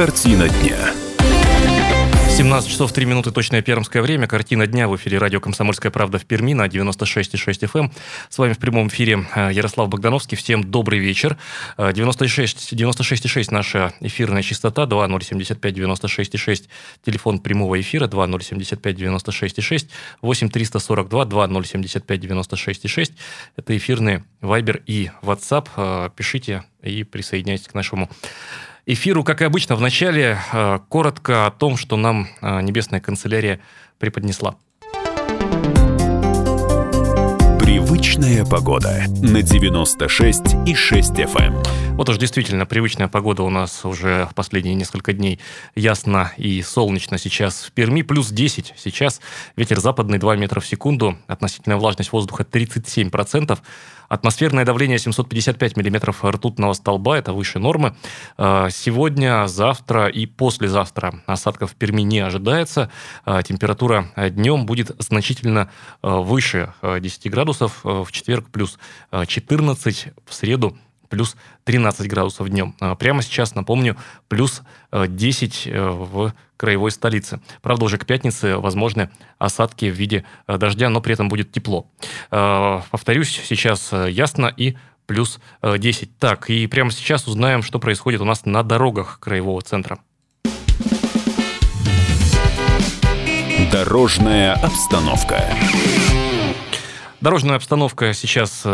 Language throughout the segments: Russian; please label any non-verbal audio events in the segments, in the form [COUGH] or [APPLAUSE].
Картина дня. 17 часов 3 минуты, точное пермское время. Картина дня в эфире радио «Комсомольская правда» в Перми на 96,6 FM. Эм. С вами в прямом эфире э, Ярослав Богдановский. Всем добрый вечер. 96,6 96 наша эфирная частота, 2075 96,6 телефон прямого эфира, 2075 96,6 8 342 2075 96,6. Это эфирные Viber и WhatsApp. Э, пишите и присоединяйтесь к нашему эфиру, как и обычно, в начале э, коротко о том, что нам э, Небесная канцелярия преподнесла. Привычная погода на 96 и 6 FM. Вот уж действительно привычная погода у нас уже в последние несколько дней ясно и солнечно сейчас в Перми. Плюс 10 сейчас. Ветер западный 2 метра в секунду. Относительная влажность воздуха 37%. Атмосферное давление 755 миллиметров ртутного столба, это выше нормы. А, сегодня, завтра и послезавтра осадков в Перми не ожидается. А, температура днем будет значительно а, выше 10 градусов. В четверг плюс 14, в среду плюс 13 градусов днем. А, прямо сейчас, напомню, плюс 10 э, э, в краевой столице. Правда, уже к пятнице возможны осадки в виде э, дождя, но при этом будет тепло. А, повторюсь, сейчас ясно и плюс 10. Так, и прямо сейчас узнаем, что происходит у нас на дорогах краевого центра. Дорожная обстановка. Дорожная обстановка сейчас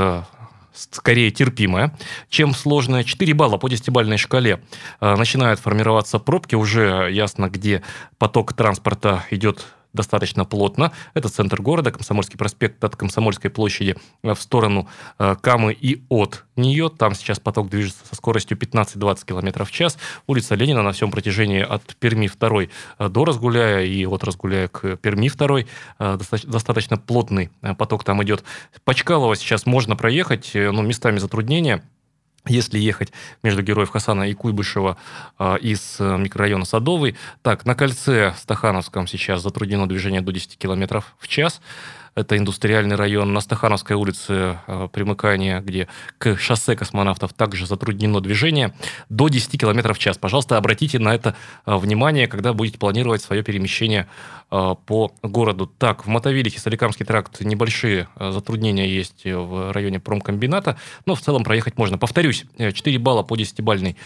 скорее терпимая, чем сложная. 4 балла по десятибальной шкале э, начинают формироваться пробки. Уже ясно, где поток транспорта идет достаточно плотно. Это центр города, Комсомольский проспект от Комсомольской площади э, в сторону э, Камы и от нее. Там сейчас поток движется со скоростью 15-20 км в час. Улица Ленина на всем протяжении от Перми 2 э, до Разгуляя и от Разгуляя к Перми 2 достаточно плотный поток там идет. По Чкалово сейчас можно проехать, но местами затруднения. Если ехать между Героев Хасана и Куйбышева э, из микрорайона Садовый, так, на кольце Стахановском сейчас затруднено движение до 10 км в час это индустриальный район. На Стахановской улице э, примыкание, где к шоссе космонавтов также затруднено движение, до 10 км в час. Пожалуйста, обратите на это э, внимание, когда будете планировать свое перемещение э, по городу. Так, в Мотовилихе, Соликамский тракт, небольшие затруднения есть в районе промкомбината, но в целом проехать можно. Повторюсь, 4 балла по 10-бальной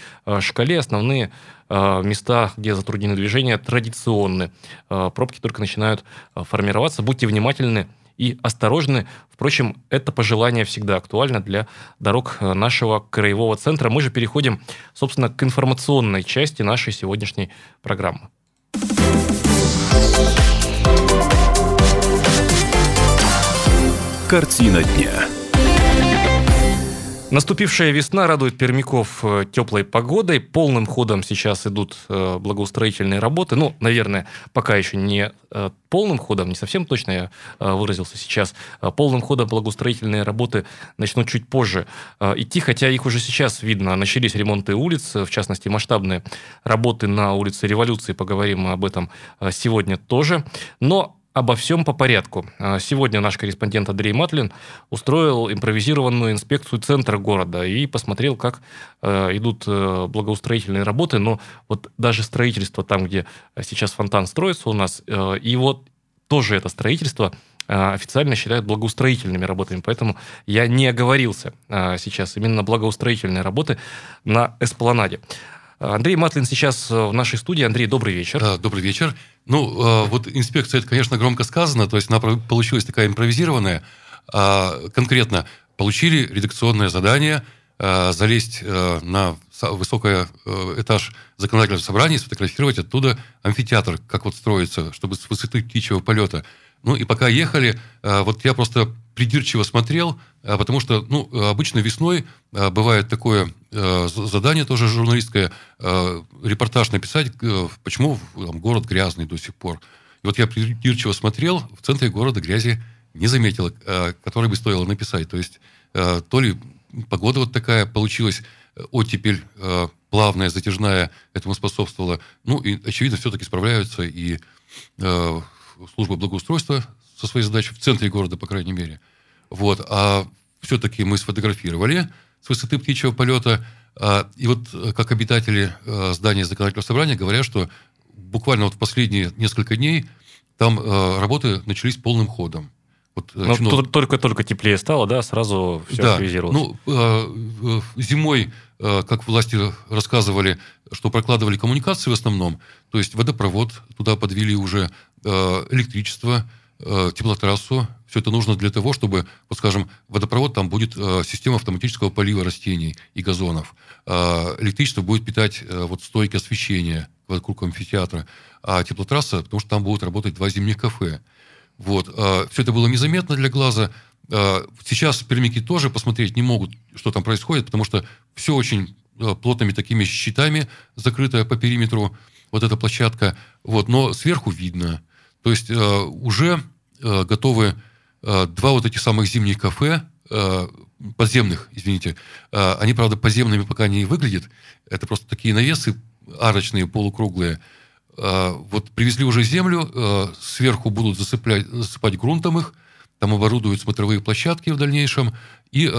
шкале. Основные места, где затруднены движения, традиционны. Пробки только начинают формироваться. Будьте внимательны и осторожны. Впрочем, это пожелание всегда актуально для дорог э, нашего краевого центра. Мы же переходим, собственно, к информационной части нашей сегодняшней программы. Картина дня. Наступившая весна радует пермяков э, теплой погодой. Полным ходом сейчас идут э, благоустроительные работы. Ну, наверное, пока еще не э, полным ходом, не совсем точно я выразился сейчас. Полным ходом благоустроительные работы начнут чуть позже идти, хотя их уже сейчас видно. Начались ремонты улиц, в частности, масштабные работы на улице Революции. Поговорим об этом сегодня тоже. Но Обо всем по порядку. А, сегодня наш корреспондент Андрей Матлин устроил импровизированную инспекцию центра города и посмотрел, как э, идут э, благоустроительные работы. Но вот даже строительство там, где сейчас фонтан строится у нас, э, и вот тоже это строительство официально считают благоустроительными работами. Поэтому я не оговорился сейчас именно благоустроительные работы на Эспланаде. Андрей Матлин сейчас в нашей студии. Андрей, добрый вечер. Добрый вечер. Ну, а, вот инспекция, это, конечно, громко сказано, то есть она получилась такая импровизированная. А конкретно получили редакционное задание а, залезть на высокий этаж законодательного собрания, сфотографировать оттуда амфитеатр, как вот строится, чтобы с высоты птичьего полета. Ну и пока ехали, вот я просто придирчиво смотрел, потому что, ну, обычно весной бывает такое задание тоже журналистское, репортаж написать, почему там, город грязный до сих пор. И вот я придирчиво смотрел, в центре города грязи не заметил, который бы стоило написать. То есть то ли погода вот такая получилась, оттепель плавная, затяжная этому способствовала. Ну и, очевидно, все-таки справляются и служба благоустройства со своей задачей в центре города, по крайней мере. Вот. А все-таки мы сфотографировали с высоты птичьего полета. А, и вот как обитатели здания законодательного собрания говорят, что буквально вот в последние несколько дней там работы начались полным ходом. Вот, Но чинов... только-только теплее стало, да, сразу все да. активизировалось. Ну, зимой, как власти рассказывали, что прокладывали коммуникации в основном, то есть водопровод, туда подвели уже электричество, теплотрассу, все это нужно для того, чтобы, вот скажем, водопровод, там будет э, система автоматического полива растений и газонов. Э, электричество будет питать э, вот стойки освещения вокруг амфитеатра. А теплотрасса, потому что там будут работать два зимних кафе. Вот. Э, все это было незаметно для глаза. Э, сейчас пермяки тоже посмотреть не могут, что там происходит, потому что все очень э, плотными такими щитами закрыто по периметру, вот эта площадка. Вот. Но сверху видно. То есть э, уже э, готовы Э, два вот этих самых зимних кафе, подземных, извините, они, правда, подземными пока не выглядят. Это просто такие навесы арочные, полукруглые. Вот привезли уже землю, сверху будут засыплять, засыпать грунтом их, там оборудуют смотровые площадки в дальнейшем и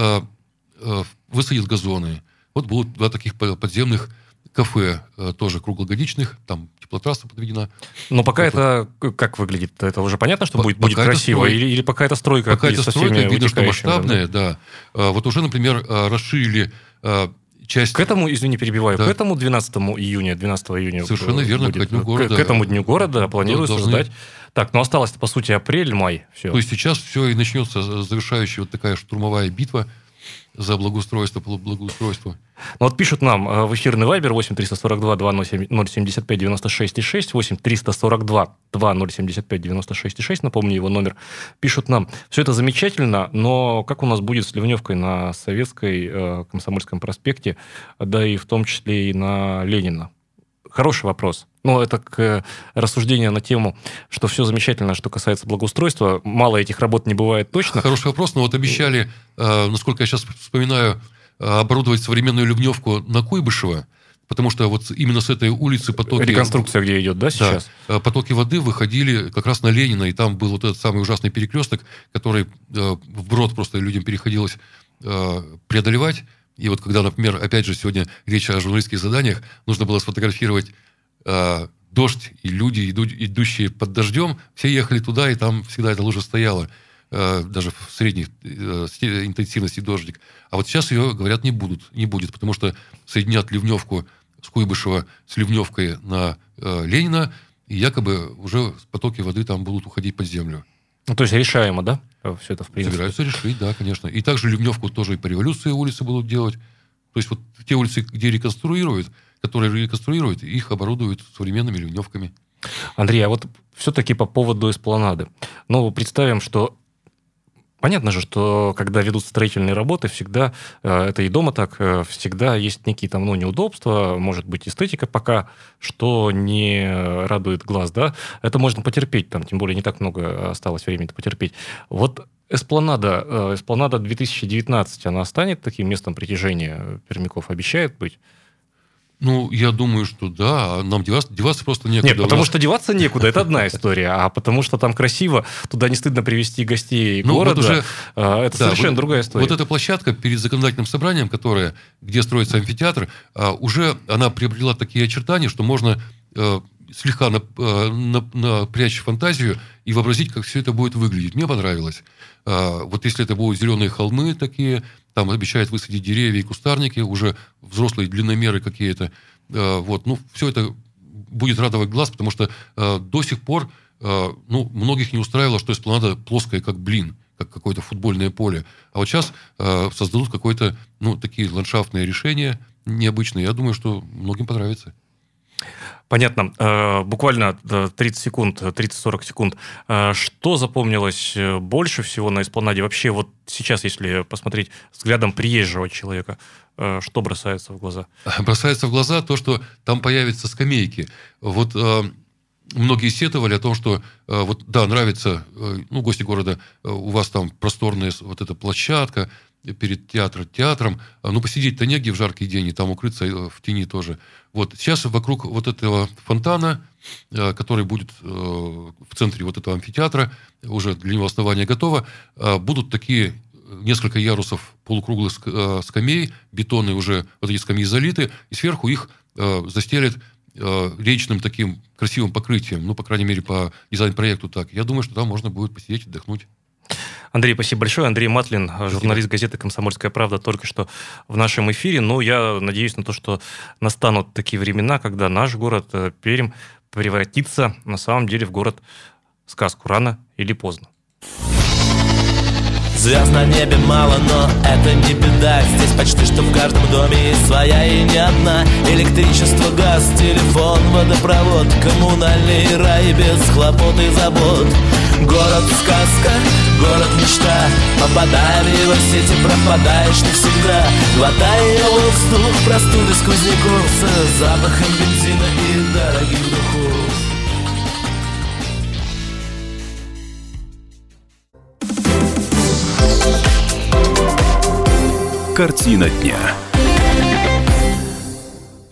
высадят газоны. Вот будут два таких подземных кафе, тоже круглогодичных, там теплотрасса подведена. Но пока вот. это как выглядит? Это уже понятно, что будет, будет красиво? Или, или пока это стройка? Пока это стройка, видно, что масштабная, да. да. Вот уже, например, а, расширили а, часть... К этому, извини, перебиваю, да. к этому 12 июня, 12 июня... Совершенно верно, будет, к Дню города. К, к этому Дню города планирую должны... создать... Так, ну осталось, по сути, апрель, май. Все. То есть сейчас все и начнется завершающая вот такая штурмовая битва за благоустройство, благоустройство. Ну, вот пишут нам э, в эфирный вайбер 8 342 2075 96 6, 8 342 2075 96 6, напомню его номер, пишут нам, все это замечательно, но как у нас будет с ливневкой на Советской э, Комсомольском проспекте, да и в том числе и на Ленина? Хороший вопрос. Ну, это к э, рассуждению на тему, что все замечательно, что касается благоустройства. Мало этих работ не бывает точно. Хороший вопрос, но вот обещали, э, насколько я сейчас вспоминаю, э, оборудовать современную ливневку на Куйбышево, потому что вот именно с этой улицы потоки... Реконструкция где идет, да, сейчас? Да, потоки воды выходили как раз на Ленина, и там был вот этот самый ужасный перекресток, который вброд просто людям переходилось преодолевать. И вот когда, например, опять же, сегодня речь о журналистских заданиях, нужно было сфотографировать э, дождь и люди, иду, идущие под дождем, все ехали туда, и там всегда эта лужа стояла, э, даже в средней э, интенсивности дождик. А вот сейчас ее, говорят, не будут, не будет, потому что соединят Ливневку с Куйбышева с Ливневкой на э, Ленина, и якобы уже потоки воды там будут уходить под землю. Ну, то есть решаемо, да? Все это в принципе. Собираются решить, да, конечно. И также Ливневку тоже и по революции улицы будут делать. То есть вот те улицы, где реконструируют, которые реконструируют, их оборудуют современными ливневками. Андрей, а вот все-таки по поводу эспланады. Ну, представим, что Понятно же, что когда ведут строительные работы, всегда, э, это и дома так, э, всегда есть некие там, ну, неудобства, может быть, эстетика пока, что не радует глаз, да, это можно потерпеть, там, тем более не так много осталось времени потерпеть. Вот Эспланада, э, Эспланада 2019, она станет таким местом притяжения пермяков, обещает быть? Ну, я думаю, что да. Нам деваться, деваться просто некуда. Нет, потому нас... что деваться некуда, это одна история. А потому что там красиво, туда не стыдно привести гостей ну, города, вот уже, а, это да, совершенно вот, другая история. Вот эта площадка перед законодательным собранием, которая, где строится амфитеатр, а, уже она приобрела такие очертания, что можно э, слегка напрячь фантазию и вообразить, как все это будет выглядеть. Мне понравилось. Вот если это будут зеленые холмы такие, там обещают высадить деревья и кустарники, уже взрослые длинномеры какие-то. Э, вот, ну, все это будет радовать глаз, потому что э, до сих пор э, ну, многих не устраивало, что эспланада плоская, как блин, как какое-то футбольное поле. А вот сейчас создадут какое-то, ну, такие ландшафтные решения необычные. Я думаю, что многим понравится. Понятно. Э, буквально 30 э, секунд, 30-40 секунд. Э, что запомнилось больше всего на эспланаде? Вообще вот сейчас, если посмотреть взглядом приезжего человека, что бросается в глаза? [LAUGHS] Бросается в глаза то, что там появятся скамейки. Вот многие сетовали о том, что вот да, нравится, ну, гости города, у вас там просторная вот эта площадка, перед театром, театром, ну, посидеть-то негде в жаркий день, и там укрыться в тени тоже. Вот сейчас вокруг вот этого фонтана, э, который будет э, в центре вот этого амфитеатра, уже для него основание готово, э, будут такие несколько ярусов полукруглых э, скамей, бетонные уже вот эти скамьи залиты, и сверху их э, застелят речным таким красивым покрытием, ну, по крайней мере, по дизайн-проекту так. Я думаю, что там можно будет посидеть, отдохнуть. Андрей, спасибо большое. Андрей Матлин, журналист газеты «Комсомольская правда», только что в нашем эфире. Но я надеюсь на то, что настанут такие времена, когда наш город Пермь превратится на самом деле в город сказку рано или поздно. Звезд на небе мало, но это не беда Здесь почти что в каждом доме есть своя и не одна Электричество, газ, телефон, водопровод Коммунальный рай без хлопот и забот Город сказка, город мечта Попадая в его сети, пропадаешь навсегда Глотая воздух, простуды сквозняков С запахом бензина и дорогих духов Картина дня.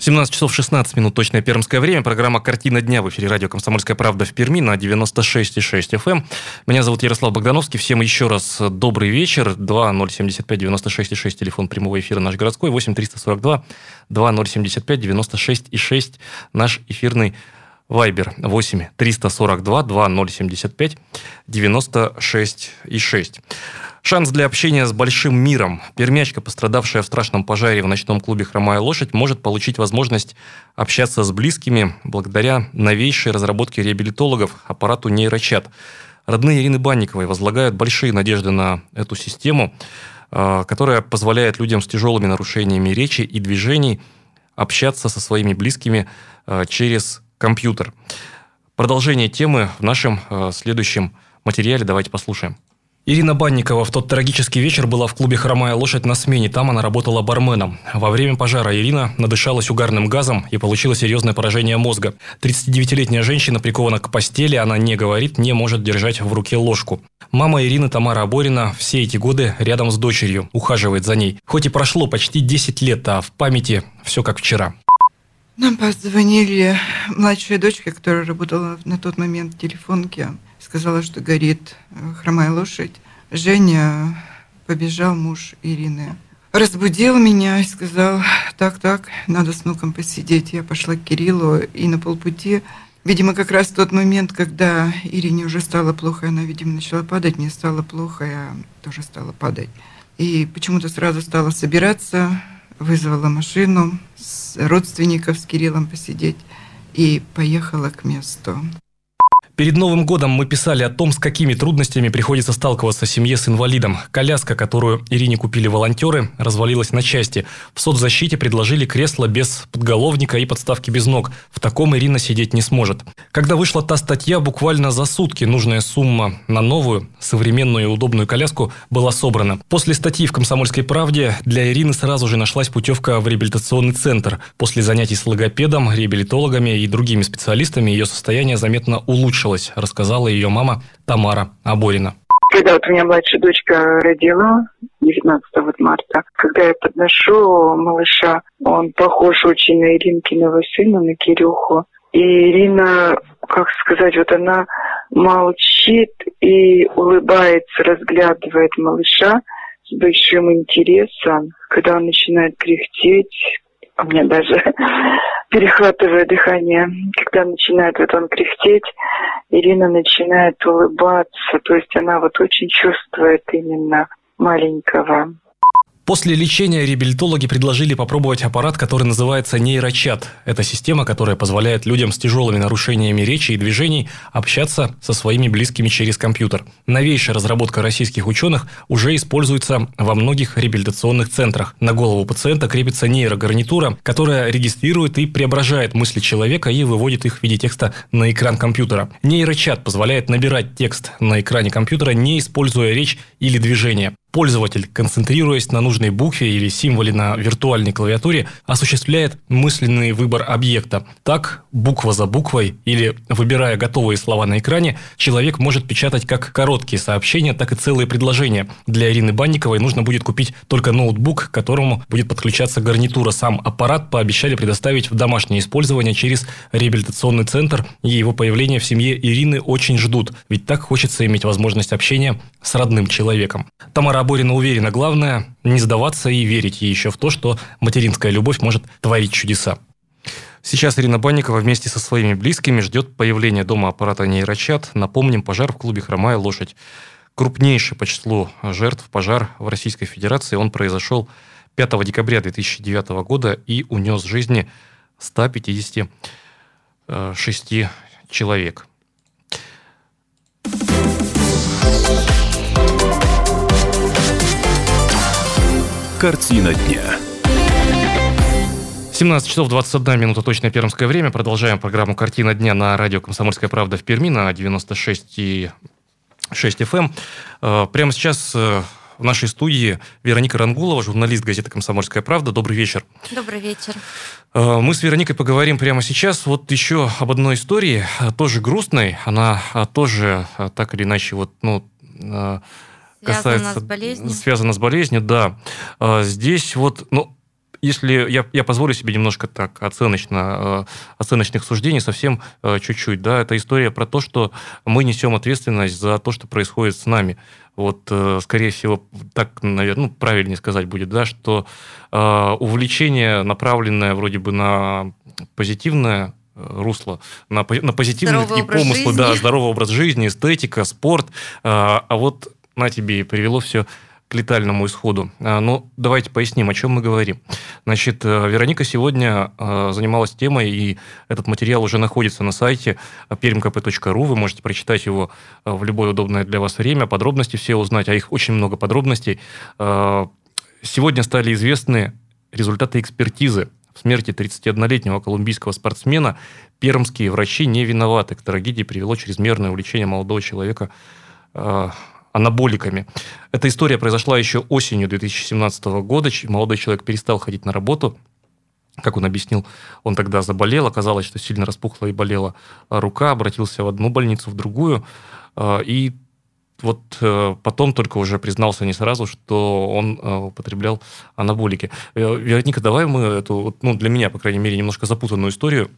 17 часов 16 минут, точное пермское время. Программа «Картина дня» в эфире радио «Комсомольская правда» в Перми на 96,6 FM. Эм. Меня зовут Ярослав Богдановский. Всем еще раз добрый вечер. 2075 96,6 телефон прямого эфира наш городской. 8 342 2075 96,6 наш эфирный Вайбер 8 342 2075 96,6. Шанс для общения с большим миром. Пермячка, пострадавшая в страшном пожаре в ночном клубе «Хромая лошадь», может получить возможность общаться с близкими благодаря новейшей разработке реабилитологов аппарату нейрочат. Родные Ирины Банниковой возлагают большие надежды на эту систему, а, которая позволяет людям с тяжелыми нарушениями речи и движений общаться со своими близкими а, через компьютер. Продолжение темы в нашем а, следующем материале. Давайте послушаем. Ирина Банникова в тот трагический вечер была в клубе «Хромая лошадь» на смене. Там она работала барменом. Во время пожара Ирина надышалась угарным газом и получила серьезное поражение мозга. 39-летняя женщина прикована к постели, она не говорит, не может держать в руке ложку. Мама Ирины Тамара Аборина все эти годы рядом с дочерью, ухаживает за ней. Хоть и прошло почти 10 лет, а в памяти все как вчера. Нам позвонили младшая дочка, которая работала на тот момент в телефонке сказала, что горит э, хромая лошадь. Женя побежал, муж Ирины. Разбудил меня и сказал, так, так, надо с внуком посидеть. Я пошла к Кириллу и на полпути, видимо, как раз тот момент, когда Ирине уже стало плохо, она, видимо, начала падать, мне стало плохо, я тоже стала падать. И почему-то сразу стала собираться, вызвала машину с родственников с Кириллом посидеть и поехала к месту. Перед Новым годом мы писали о том, с какими трудностями приходится сталкиваться семье с инвалидом. Коляска, которую Ирине купили волонтеры, развалилась на части. В соцзащите предложили кресло без подголовника и подставки без ног. В таком Ирина сидеть не сможет. Когда вышла та статья, буквально за сутки нужная сумма на новую, современную и удобную коляску была собрана. После статьи в «Комсомольской правде» для Ирины сразу же нашлась путевка в реабилитационный центр. После занятий с логопедом, реабилитологами и другими специалистами ее состояние заметно улучшилось случилось, рассказала ее мама Тамара Аборина. Когда вот у меня младшая дочка родила, 19 марта, когда я подношу малыша, он похож очень на Иринкиного сына, на Кирюху. И Ирина, как сказать, вот она молчит и улыбается, разглядывает малыша с большим интересом. Когда он начинает кряхтеть, у меня даже [LAUGHS] перехватывая дыхание, когда начинает вот он кряхтеть, Ирина начинает улыбаться, то есть она вот очень чувствует именно маленького. После лечения реабилитологи предложили попробовать аппарат, который называется нейрочат. Это система, которая позволяет людям с тяжелыми нарушениями речи и движений общаться со своими близкими через компьютер. Новейшая разработка российских ученых уже используется во многих реабилитационных центрах. На голову пациента крепится нейрогарнитура, которая регистрирует и преображает мысли человека и выводит их в виде текста на экран компьютера. Нейрочат позволяет набирать текст на экране компьютера, не используя речь или движение. Пользователь, концентрируясь на нужной букве или символе на виртуальной клавиатуре, осуществляет мысленный выбор объекта. Так, буква за буквой или выбирая готовые слова на экране, человек может печатать как короткие сообщения, так и целые предложения. Для Ирины Банниковой нужно будет купить только ноутбук, к которому будет подключаться гарнитура. Сам аппарат пообещали предоставить в домашнее использование через реабилитационный центр, и его появление в семье Ирины очень ждут, ведь так хочется иметь возможность общения с родным человеком. Тамара Тамара Борина уверена, главное не сдаваться и верить еще в то, что материнская любовь может творить чудеса. Сейчас Ирина Банникова вместе со своими близкими ждет появления дома аппарата нейрочат. Напомним, пожар в клубе «Хромая лошадь». Крупнейший по числу жертв пожар в Российской Федерации. Он произошел 5 декабря 2009 года и унес жизни 156 человек. Картина дня. 17 часов 21 минута точное пермское время. Продолжаем программу «Картина дня» на радио «Комсомольская правда» в Перми на 96,6 FM. Э, прямо сейчас э, в нашей студии Вероника Рангулова, журналист газеты «Комсомольская правда». Добрый вечер. Добрый вечер. Э, мы с Вероникой поговорим прямо сейчас вот еще об одной истории, тоже грустной. Она тоже так или иначе вот, ну, касается... Связано с болезнью? Связано с болезнью, да. А, здесь вот, ну, если я, я позволю себе немножко так оценочно, э, оценочных суждений, совсем э, чуть-чуть, да, это история про то, что мы несем ответственность за то, что происходит с нами. Вот, э, скорее всего, так, наверное, ну, правильнее сказать будет, да, что увлечение, направленное вроде бы на позитивное русло, на, на позитивные здоровый такие помыслы, жизни. да, здоровый образ жизни, эстетика, спорт, а вот на тебе и привело все к летальному исходу. А, Но ну, давайте поясним, о чем мы говорим. Значит, э, Вероника сегодня э, занималась темой, и этот материал уже находится на сайте permkp.ru. Вы можете прочитать его э, в любое удобное для вас время, подробности все узнать, а их очень много подробностей. Сегодня стали известны результаты экспертизы в смерти 31-летнего колумбийского спортсмена. Пермские врачи не виноваты. К трагедии привело чрезмерное увлечение молодого человека анаболиками. Эта история произошла еще осенью 2017 года. Молодой человек перестал ходить на работу, как он объяснил, он тогда заболел, оказалось, что сильно распухла и болела рука, обратился в одну больницу, в другую, а, и вот э, потом только уже признался не сразу, что он э, употреблял анаболики. Э, Вероника, давай мы эту, ну, для меня, по крайней мере, немножко запутанную историю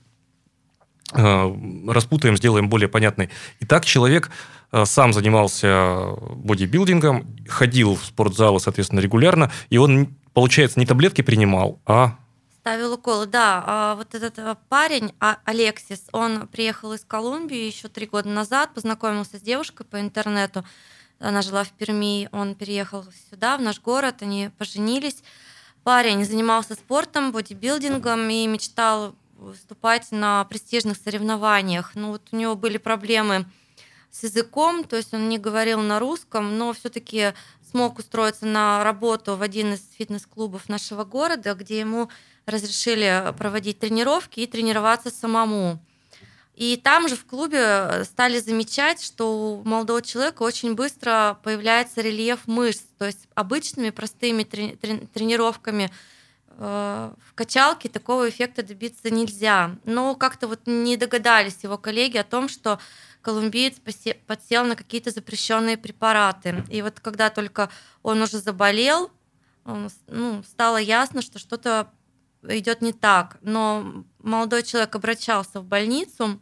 распутаем, сделаем более понятной. Итак, человек Э, сам занимался бодибилдингом, ходил в спортзалы, соответственно, регулярно, и он, получается, не таблетки принимал, а Ставил уколы, да. А вот этот э, парень, а, Алексис, он приехал из Колумбии еще три года назад, познакомился с девушкой по интернету. Она жила в Перми, он переехал сюда, в наш город, они поженились. Парень занимался спортом, бодибилдингом и мечтал выступать на престижных соревнованиях. Ну вот у него были проблемы с языком, то есть он не говорил на русском, но все-таки смог устроиться на работу в один из фитнес-клубов нашего города, где ему разрешили проводить тренировки и тренироваться самому. И там же в клубе стали замечать, что у молодого человека очень быстро появляется рельеф мышц, то есть обычными простыми трени- тренировками в качалке такого эффекта добиться нельзя. Но как-то вот не догадались его коллеги о том, что колумбиец подсел на какие-то запрещенные препараты. И вот когда только он уже заболел, ну, стало ясно, что что-то идет не так. Но молодой человек обращался в больницу,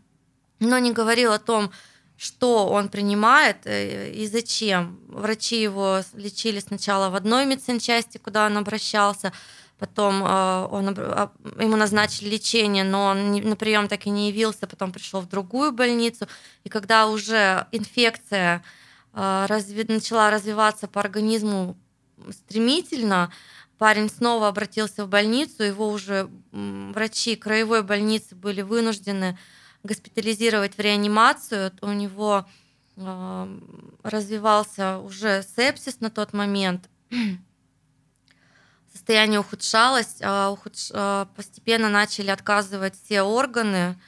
но не говорил о том, что он принимает э, и зачем. Врачи его лечили сначала в одной медсанчасти, куда он обращался, Потом э, он, ему назначили лечение, но он на прием так и не явился, потом пришел в другую больницу. И когда уже инфекция э, начала развиваться по организму стремительно, парень снова обратился в больницу, его уже врачи краевой больницы были вынуждены госпитализировать в реанимацию. У него э, развивался уже сепсис на тот момент состояние ухудшалось, а, ухудш... А, постепенно начали отказывать все органы.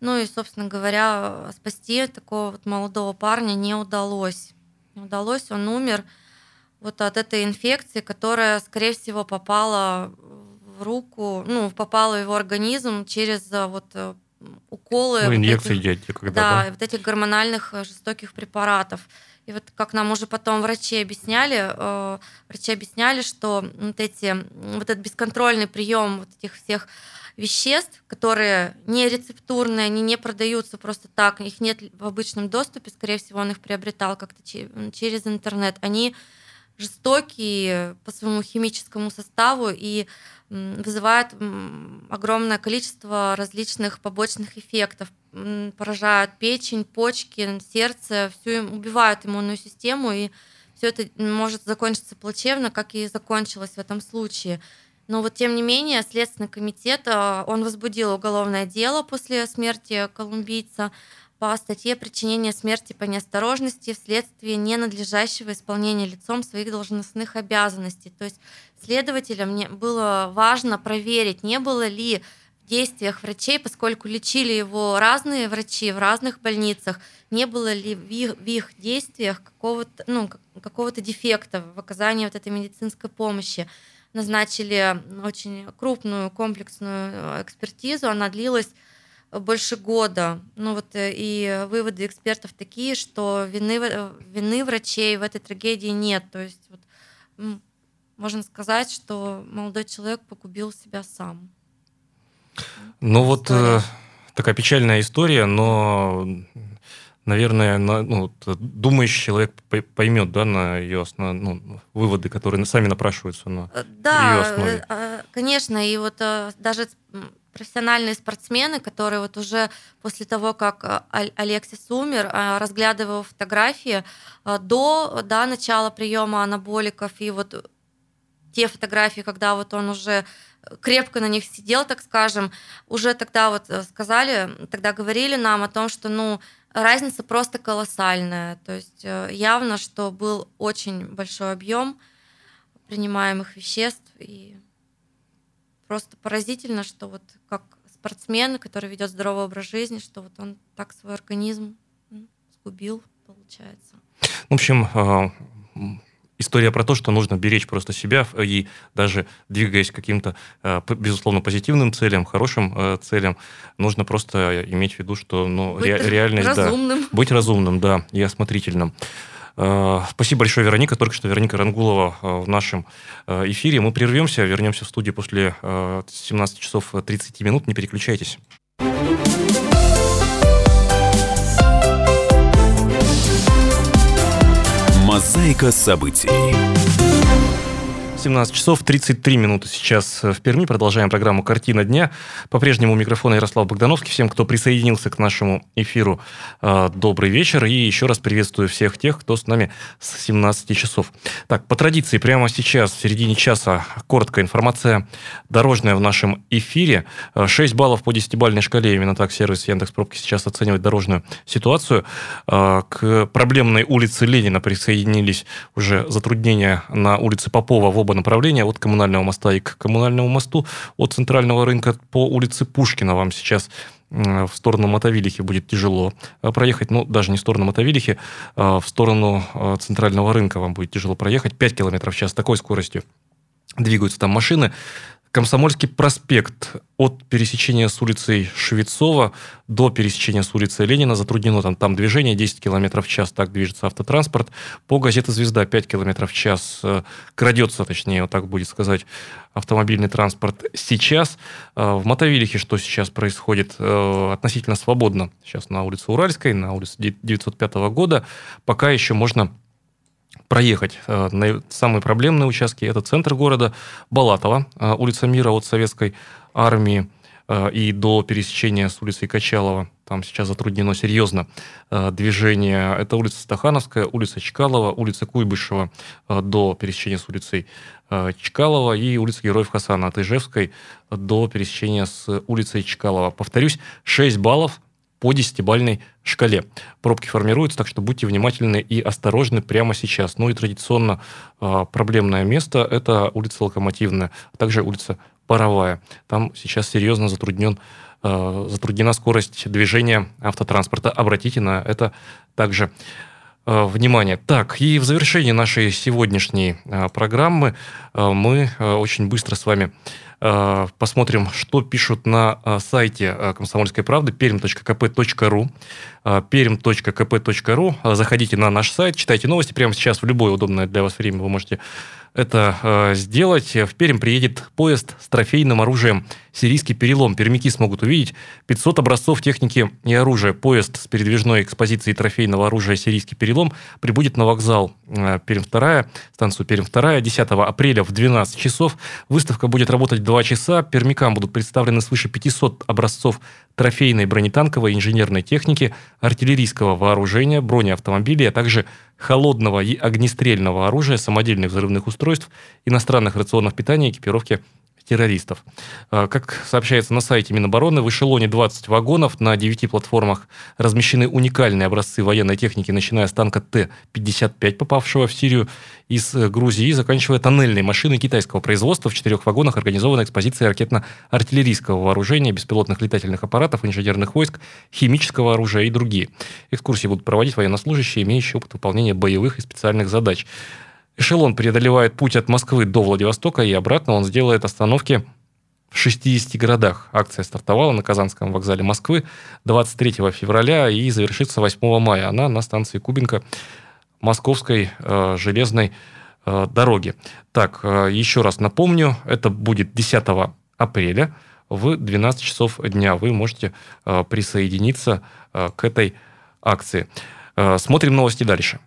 Ну и, собственно говоря, спасти такого вот молодого парня не удалось. Не удалось, он умер вот от этой инфекции, которая, скорее всего, попала в руку, ну, попала в его организм через а, вот э, уколы. Ну, инъекции вот этих, когда, да, да, вот этих гормональных э, жестоких препаратов. И вот как нам уже потом врачи объясняли, э, врачи объясняли, что вот эти, вот этот бесконтрольный прием вот этих всех веществ, которые не рецептурные, они не продаются просто так, их нет в обычном доступе, скорее всего, он их приобретал как-то через интернет, они жестокий по своему химическому составу и вызывает огромное количество различных побочных эффектов. Поражают печень, почки, сердце, все убивают иммунную систему, и все это может закончиться плачевно, как и закончилось в этом случае. Но вот тем не менее Следственный комитет, э, он возбудил уголовное дело после смерти колумбийца по статье причинения смерти по неосторожности вследствие ненадлежащего исполнения лицом своих должностных обязанностей. То есть следователям было важно проверить, не было ли действиях врачей, поскольку лечили его разные врачи в разных больницах, не было ли в их, в их действиях какого-то ну, какого дефекта в оказании вот этой медицинской помощи. Назначили очень крупную комплексную э, экспертизу, она длилась больше года. Ну вот э, и выводы экспертов такие, что вины, э, вины врачей в этой трагедии нет. То есть вот, можно сказать, что молодой человек погубил себя сам. Ну вот э, такая печальная история, но, наверное, на, ну, думающий человек поймет, да, на ее основ... ну, выводы, которые сами напрашиваются на да, ее основе. конечно, и вот даже профессиональные спортсмены, которые вот уже после того, как э, Алексис умер, э, разглядывая фотографии э, до да, начала приема анаболиков и вот те фотографии, когда вот он уже крепко на них сидел, так скажем, уже тогда вот сказали, тогда говорили нам о том, что ну разница просто колоссальная, то есть явно, что был очень большой объем принимаемых веществ. И просто поразительно, что вот как спортсмен, который ведет здоровый образ жизни, что вот он так свой организм сгубил, получается. В общем, а, история про то, что нужно беречь просто себя и даже двигаясь к каким-то, а, безусловно, позитивным целям, хорошим а, целям, нужно просто иметь в виду, что ну, быть ре- [LAUGHS] реальность... Разумным. Да, быть разумным, да, и осмотрительным. Э, спасибо большое, Вероника. Только что Вероника Рангулова э, в нашем э, эфире. Мы прервемся, вернемся в студию после 17 часов 30 минут. Не переключайтесь. Мозаика событий. 17 часов 33 минуты сейчас в Перми. Продолжаем программу «Картина дня». По-прежнему у микрофона Ярослав Богдановский. Всем, кто присоединился к нашему эфиру, э, добрый вечер. И еще раз приветствую всех тех, кто с нами с 17 часов. Так, по традиции, прямо сейчас, в середине часа, короткая информация дорожная в нашем эфире. 6 баллов по 10-бальной шкале. Именно так сервис Яндекс Пробки сейчас оценивает дорожную ситуацию. Э, к проблемной улице Ленина присоединились уже затруднения на улице Попова в оба направления, от коммунального моста и к коммунальному мосту, от центрального рынка по улице Пушкина. Вам сейчас в сторону Мотовилихи будет тяжело э, проехать, ну, даже не в сторону Мотовилихи, а в сторону э, центрального рынка вам будет тяжело проехать, 5 км в час, такой скоростью двигаются там машины. Комсомольский проспект от пересечения с улицей Швецова до пересечения с улицей Ленина затруднено там, там движение 10 км в час, так движется автотранспорт. По газете «Звезда» 5 км в час э, крадется, точнее, вот так будет сказать, автомобильный транспорт сейчас. Э, в Мотовилихе что сейчас происходит? Э, относительно свободно. Сейчас на улице Уральской, на улице 905 года. Пока еще можно проехать. Э, самые проблемные участки – это центр города, Балатова, э, улица Мира от Советской армии э, и до пересечения с улицей Качалова. Там сейчас затруднено серьезно движение. Это улица Стахановская, улица Чкалова, улица Куйбышева до пересечения с улицей Чкалова и улица Героев Хасана от Ижевской до пересечения с улицей Чкалова. Повторюсь, 6 баллов по десятибальной шкале. Пробки формируются, так что будьте внимательны и осторожны прямо сейчас. Ну и традиционно э, проблемное место – это улица Локомотивная, а также улица Паровая. Там сейчас серьезно затруднен, э, затруднена скорость движения автотранспорта. Обратите на это также внимание. Так, и в завершении нашей сегодняшней программы мы очень быстро с вами Э, посмотрим, что пишут на э, сайте э, «Комсомольской правды» perm.kp.ru perm.kp.ru. Заходите на наш сайт, читайте новости. Прямо сейчас в любое удобное для вас время вы можете это э, сделать. В Пермь приедет поезд с трофейным оружием «Сирийский перелом». Пермяки смогут увидеть 500 образцов техники и оружия. Поезд с передвижной экспозицией трофейного оружия «Сирийский перелом» прибудет на вокзал э, Пермь-2, станцию Пермь-2 10 апреля в 12 часов. Выставка будет работать 2 часа. Пермякам будут представлены свыше 500 образцов трофейной бронетанковой инженерной техники, артиллерийского вооружения, бронеавтомобилей, а также холодного и огнестрельного оружия, самодельных взрывных устройств, иностранных рационов питания, экипировки террористов. А, как сообщается на сайте Минобороны, в эшелоне 20 вагонов на 9 платформах размещены уникальные образцы военной техники, начиная с танка Т-55, попавшего в Сирию из э, Грузии, и заканчивая тоннельной машиной китайского производства. В четырех вагонах организована экспозиция ракетно-артиллерийского вооружения, беспилотных летательных аппаратов, инженерных войск, химического оружия и другие. Экскурсии будут проводить военнослужащие, имеющие опыт выполнения боевых и специальных задач. Эшелон преодолевает путь от Москвы до Владивостока и обратно. Он сделает остановки в 60 городах. Акция стартовала на Казанском вокзале Москвы 23 февраля и завершится 8 мая. Она на станции Кубинка Московской э, железной э, дороги. Так, э, еще раз напомню, это будет 10 апреля в 12 часов дня. Вы можете э, присоединиться э, к этой акции. Э, смотрим новости дальше.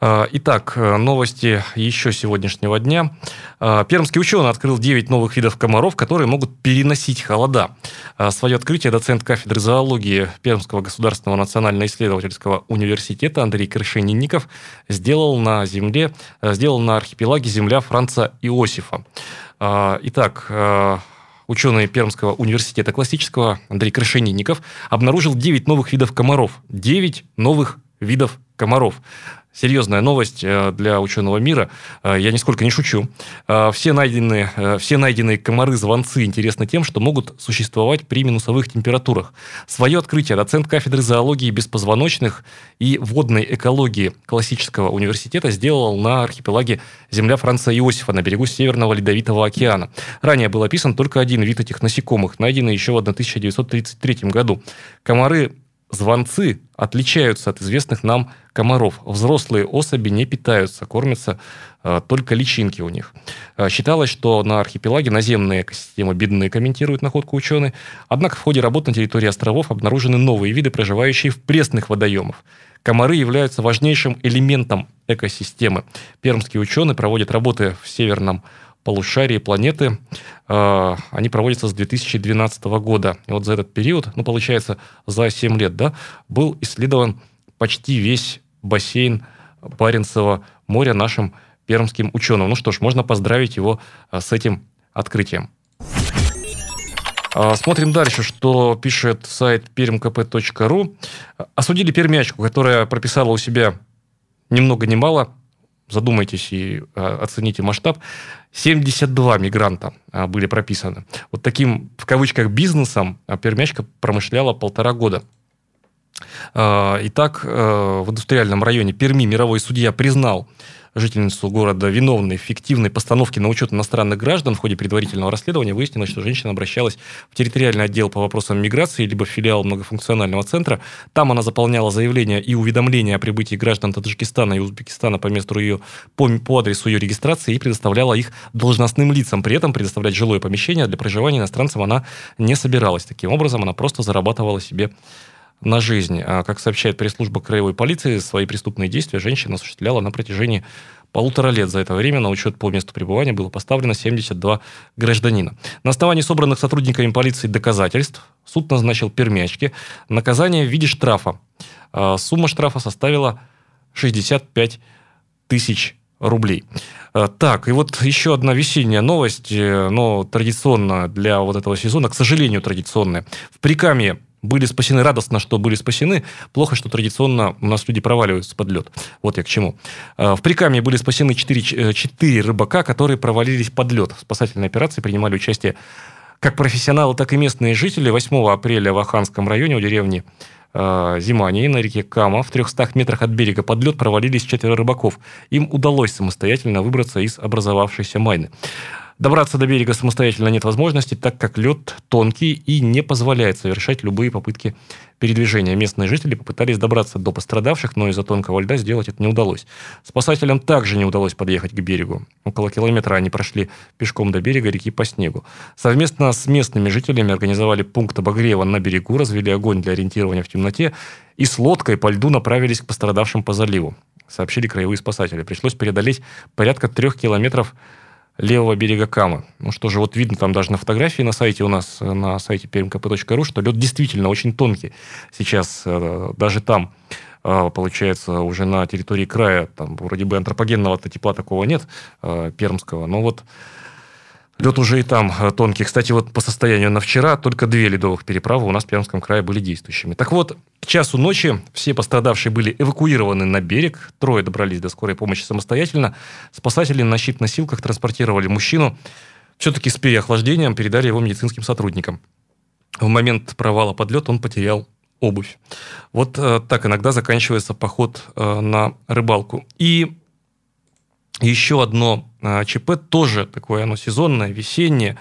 Итак, э, новости еще сегодняшнего дня. А, пермский ученый открыл 9 новых видов комаров, которые могут переносить холода. А, свое открытие доцент кафедры зоологии Пермского государственного национально-исследовательского университета Андрей Крышенинников сделал на земле, э, сделал на архипелаге земля Франца Иосифа. Итак, ученый Пермского университета классического Андрей Крышенинников обнаружил 9 новых видов комаров. 9 новых видов комаров серьезная новость э, для ученого мира. Э, я нисколько не шучу. Э, все найденные, все найденные комары-звонцы интересны тем, что могут существовать при минусовых температурах. Свое открытие доцент кафедры зоологии беспозвоночных и водной экологии классического университета сделал на архипелаге земля Франца Иосифа на берегу Северного Ледовитого океана. Ранее был описан только один вид этих насекомых, найденный еще в 1933 году. Комары звонцы отличаются от известных нам комаров. Взрослые особи не питаются, кормятся э, только личинки у них. Э, считалось, что на архипелаге наземные экосистемы бедны, комментируют находку ученые. Однако в ходе работ на территории островов обнаружены новые виды, проживающие в пресных водоемах. Комары являются важнейшим элементом экосистемы. Пермские ученые проводят работы в Северном полушарии планеты. Э, они проводятся с 2012 года. И вот за этот период, ну, получается, за 7 лет, да, был исследован почти весь бассейн Баренцева моря нашим пермским ученым. Ну что ж, можно поздравить его э, с этим открытием. А, смотрим дальше, что пишет сайт permkp.ru. Осудили пермячку, которая прописала у себя ни много ни мало задумайтесь и а, оцените масштаб, 72 мигранта а, были прописаны. Вот таким, в кавычках, бизнесом пермячка промышляла полтора года. Итак, в индустриальном районе Перми мировой судья признал жительницу города виновной в фиктивной постановке на учет иностранных граждан в ходе предварительного расследования выяснилось, что женщина обращалась в территориальный отдел по вопросам миграции либо в филиал многофункционального центра. Там она заполняла заявления и уведомления о прибытии граждан Таджикистана и Узбекистана по месту ее, по, по адресу ее регистрации и предоставляла их должностным лицам. При этом предоставлять жилое помещение для проживания иностранцам она не собиралась. Таким образом, она просто зарабатывала себе на жизнь. А, как сообщает пресс-служба краевой полиции, свои преступные действия женщина осуществляла на протяжении полутора лет. За это время на учет по месту пребывания было поставлено 72 гражданина. На основании собранных сотрудниками полиции доказательств суд назначил пермячке наказание в виде штрафа. А, сумма штрафа составила 65 тысяч рублей. А, так, и вот еще одна весенняя новость, э, но традиционно для вот этого сезона, к сожалению, традиционная. В Прикамье были спасены радостно, что были спасены. Плохо, что традиционно у нас люди проваливаются под лед. Вот я к чему. А, в Прикамье были спасены 4, 4 э, рыбака, которые провалились под лед. В спасательной операции принимали участие как профессионалы, так и местные жители. 8 апреля в Аханском районе у деревни Зимании на реке Кама в 300 метрах от берега под лед провалились четверо рыбаков. Им удалось самостоятельно выбраться из образовавшейся майны. Добраться до берега самостоятельно нет возможности, так как лед тонкий и не позволяет совершать любые попытки передвижения. Местные жители попытались добраться до пострадавших, но из-за тонкого льда сделать это не удалось. Спасателям также не удалось подъехать к берегу. Около километра они прошли пешком до берега реки по снегу. Совместно с местными жителями организовали пункт обогрева на берегу, развели огонь для ориентирования в темноте и с лодкой по льду направились к пострадавшим по заливу сообщили краевые спасатели. Пришлось преодолеть порядка трех километров левого берега Камы. Ну что же, вот видно там даже на фотографии на сайте у нас, э, на сайте permkp.ru, что лед действительно очень тонкий. Сейчас э, даже там э, получается, уже на территории края, там вроде бы антропогенного тепла такого нет, пермского, но вот Лед уже и там э, тонкий. Кстати, вот по состоянию на вчера только две ледовых переправы у нас в Пермском крае были действующими. Так вот, к часу ночи все пострадавшие были эвакуированы на берег. Трое добрались до скорой помощи самостоятельно. Спасатели на щит-носилках транспортировали мужчину. Все-таки с переохлаждением передали его медицинским сотрудникам. В момент провала под лед он потерял обувь. Вот э, так иногда заканчивается поход э, на рыбалку. И еще одно а, ЧП тоже такое, оно сезонное, весеннее.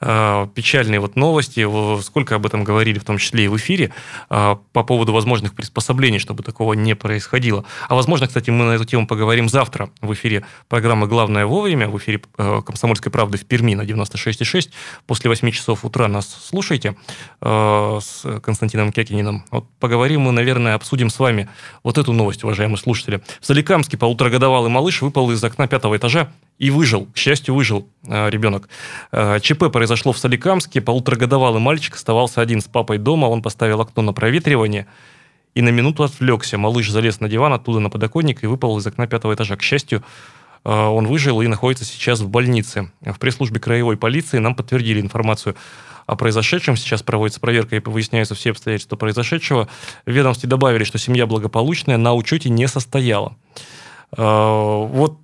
А, печальные вот новости, сколько об этом говорили, в том числе и в эфире, а, по поводу возможных приспособлений, чтобы такого не происходило. А возможно, кстати, мы на эту тему поговорим завтра в эфире программы «Главное вовремя», в эфире э, «Комсомольской правды» в Перми на 96,6. После 8 часов утра нас слушайте э, с Константином Кякининым. Вот поговорим мы, наверное, обсудим с вами вот эту новость, уважаемые слушатели. В Соликамске полуторагодовалый малыш выпал из окна пятого этажа и выжил. К счастью, выжил э, ребенок. Э, ЧП произошло в Соликамске. Полуторагодовалый мальчик оставался один с папой дома. Он поставил окно на проветривание и на минуту отвлекся. Малыш залез на диван, оттуда на подоконник и выпал из окна пятого этажа. К счастью, э, он выжил и находится сейчас в больнице. В пресс-службе краевой полиции нам подтвердили информацию о произошедшем. Сейчас проводится проверка и выясняются все обстоятельства произошедшего. В ведомстве добавили, что семья благополучная, на учете не состояла. Вот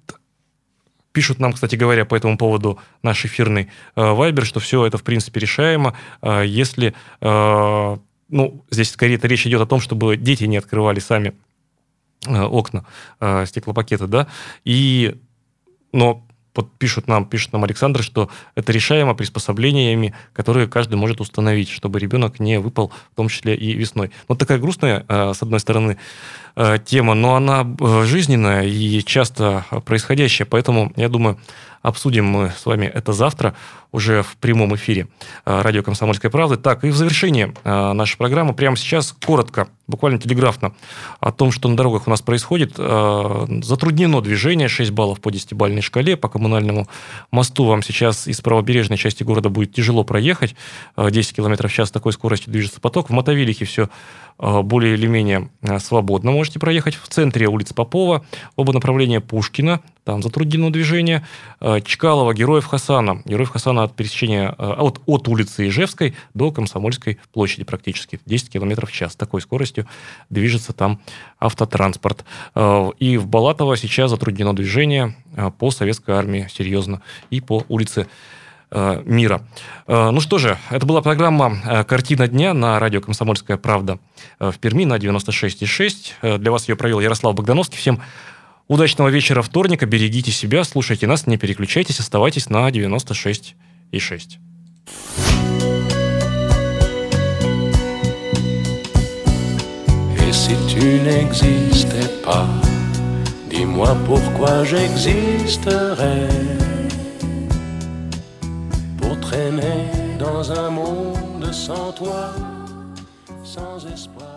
Пишут нам, кстати говоря, по этому поводу наш эфирный э, Вайбер, что все это, в принципе, решаемо, э, если, э, ну, здесь скорее это речь идет о том, чтобы дети не открывали сами окна, стеклопакеты, да, и, но вот пишут нам, пишет нам Александр, что это решаемо приспособлениями, которые каждый может установить, чтобы ребенок не выпал, в том числе и весной. Вот такая грустная, с одной стороны, Э, тема, но она э, жизненная и часто происходящая, поэтому, я думаю, обсудим мы с вами это завтра уже в прямом эфире э, радио «Комсомольская правда». Так, и в завершении нашей программы прямо сейчас коротко, буквально телеграфно, о том, что на дорогах у нас происходит. Затруднено движение, 6 баллов по 10-бальной шкале. По коммунальному мосту вам сейчас из правобережной части города будет тяжело проехать. 10 км в час такой скоростью движется поток. В Мотовилихе все Э, более или менее э, свободно можете проехать. В центре улицы Попова, оба направления Пушкина, там затруднено движение. Э, Чкалова, Героев Хасана. Героев Хасана от пересечения от, от улицы Ижевской до Комсомольской площади практически. 10 км в час. Такой скоростью движется там автотранспорт. И в Балатово сейчас затруднено движение по советской армии, серьезно, и по улице Э, мира. Э, ну что же, это была программа э, «Картина дня» на радио «Комсомольская правда» в Перми на 96,6. Для вас ее провел Ярослав Богдановский. Всем удачного вечера вторника, берегите себя, слушайте нас, не переключайтесь, оставайтесь на 96,6. Et si tu n'existais pas, dis-moi pourquoi j'existerais. traîner dans un monde sans toi, sans espoir.